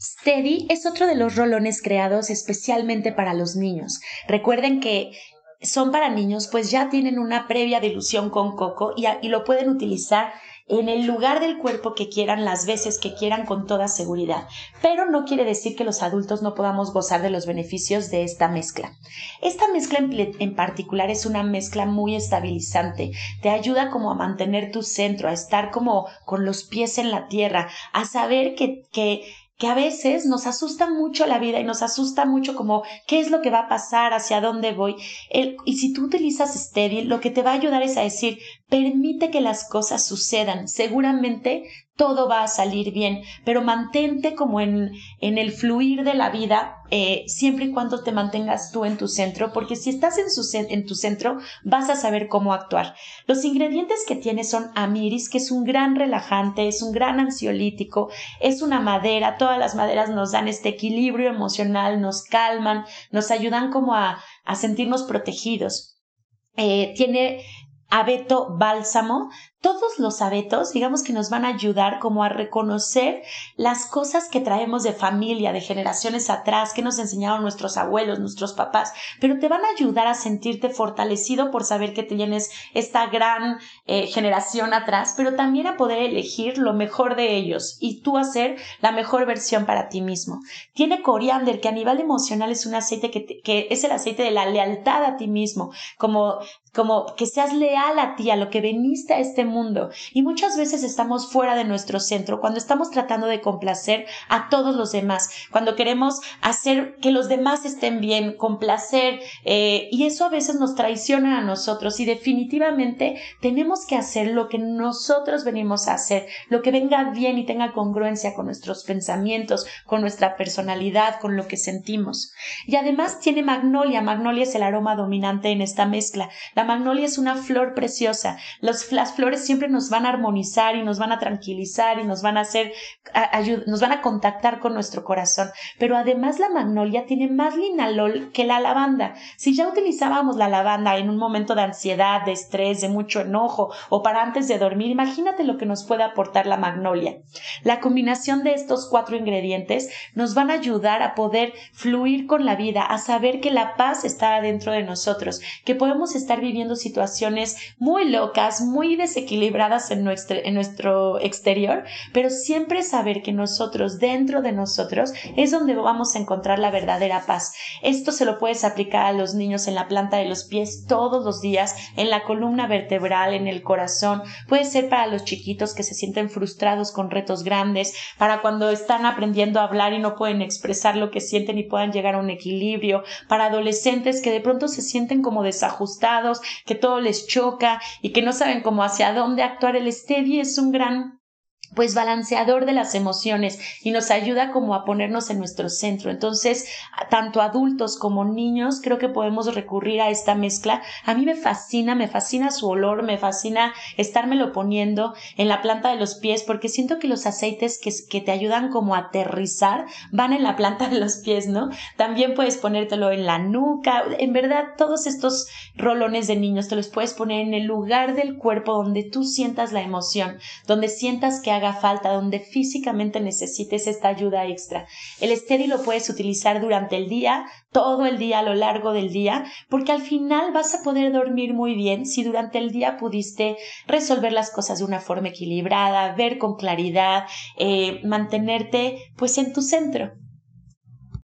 Steady es otro de los rolones creados especialmente para los niños. Recuerden que son para niños, pues ya tienen una previa dilución con coco y, y lo pueden utilizar en el lugar del cuerpo que quieran, las veces que quieran, con toda seguridad. Pero no quiere decir que los adultos no podamos gozar de los beneficios de esta mezcla. Esta mezcla en, particular es una mezcla muy estabilizante. Te ayuda como a mantener tu centro, a estar como con los pies en la tierra, a saber que, que que a veces nos asusta mucho la vida y nos asusta mucho como qué es lo que va a pasar, hacia dónde voy. y si tú utilizas Steady, lo que te va a ayudar es a decir, permite que las cosas sucedan. Seguramente todo va a salir bien, pero mantente como en, en el fluir de la vida, eh, siempre y cuando te mantengas tú en tu centro, porque si estás en, su, en tu centro, vas a saber cómo actuar. Los ingredientes que tiene son amiris, que es un gran relajante, es un gran ansiolítico, es una madera, todas las maderas nos dan este equilibrio emocional, nos calman, nos ayudan como a, a sentirnos protegidos. Eh, tiene abeto bálsamo, todos los abetos, digamos que nos van a ayudar como a reconocer las cosas que traemos de familia, de generaciones atrás, que nos enseñaron nuestros abuelos, nuestros papás, pero te van a ayudar a sentirte fortalecido por saber que tienes esta gran eh, generación atrás, pero también a poder elegir lo mejor de ellos y tú hacer la mejor versión para ti mismo. Tiene coriander, que a nivel emocional es un aceite que, que es el aceite de la lealtad a ti mismo, como como que seas leal a ti, a lo que veniste a este mundo. Y muchas veces estamos fuera de nuestro centro, cuando estamos tratando de complacer a todos los demás, cuando queremos hacer que los demás estén bien, complacer, eh, y eso a veces nos traiciona a nosotros y definitivamente tenemos que hacer lo que nosotros venimos a hacer, lo que venga bien y tenga congruencia con nuestros pensamientos, con nuestra personalidad, con lo que sentimos. Y además tiene magnolia, magnolia es el aroma dominante en esta mezcla. La magnolia es una flor preciosa. las flores siempre nos van a armonizar y nos van a tranquilizar y nos van a hacer, nos van a contactar con nuestro corazón. Pero además la magnolia tiene más linalol que la lavanda. Si ya utilizábamos la lavanda en un momento de ansiedad, de estrés, de mucho enojo o para antes de dormir, imagínate lo que nos puede aportar la magnolia. La combinación de estos cuatro ingredientes nos van a ayudar a poder fluir con la vida, a saber que la paz está dentro de nosotros, que podemos estar viviendo situaciones muy locas, muy desequilibradas en nuestro, en nuestro exterior, pero siempre saber que nosotros, dentro de nosotros, es donde vamos a encontrar la verdadera paz. Esto se lo puedes aplicar a los niños en la planta de los pies todos los días, en la columna vertebral, en el corazón. Puede ser para los chiquitos que se sienten frustrados con retos grandes, para cuando están aprendiendo a hablar y no pueden expresar lo que sienten y puedan llegar a un equilibrio, para adolescentes que de pronto se sienten como desajustados, que todo les choca y que no saben cómo hacia dónde actuar. El steady es un gran pues balanceador de las emociones y nos ayuda como a ponernos en nuestro centro. Entonces, tanto adultos como niños, creo que podemos recurrir a esta mezcla. A mí me fascina, me fascina su olor, me fascina estármelo poniendo en la planta de los pies porque siento que los aceites que, que te ayudan como a aterrizar van en la planta de los pies, ¿no? También puedes ponértelo en la nuca. En verdad, todos estos rolones de niños te los puedes poner en el lugar del cuerpo donde tú sientas la emoción, donde sientas que haga falta, donde físicamente necesites esta ayuda extra. El steady lo puedes utilizar durante el día, todo el día, a lo largo del día, porque al final vas a poder dormir muy bien si durante el día pudiste resolver las cosas de una forma equilibrada, ver con claridad, eh, mantenerte pues en tu centro.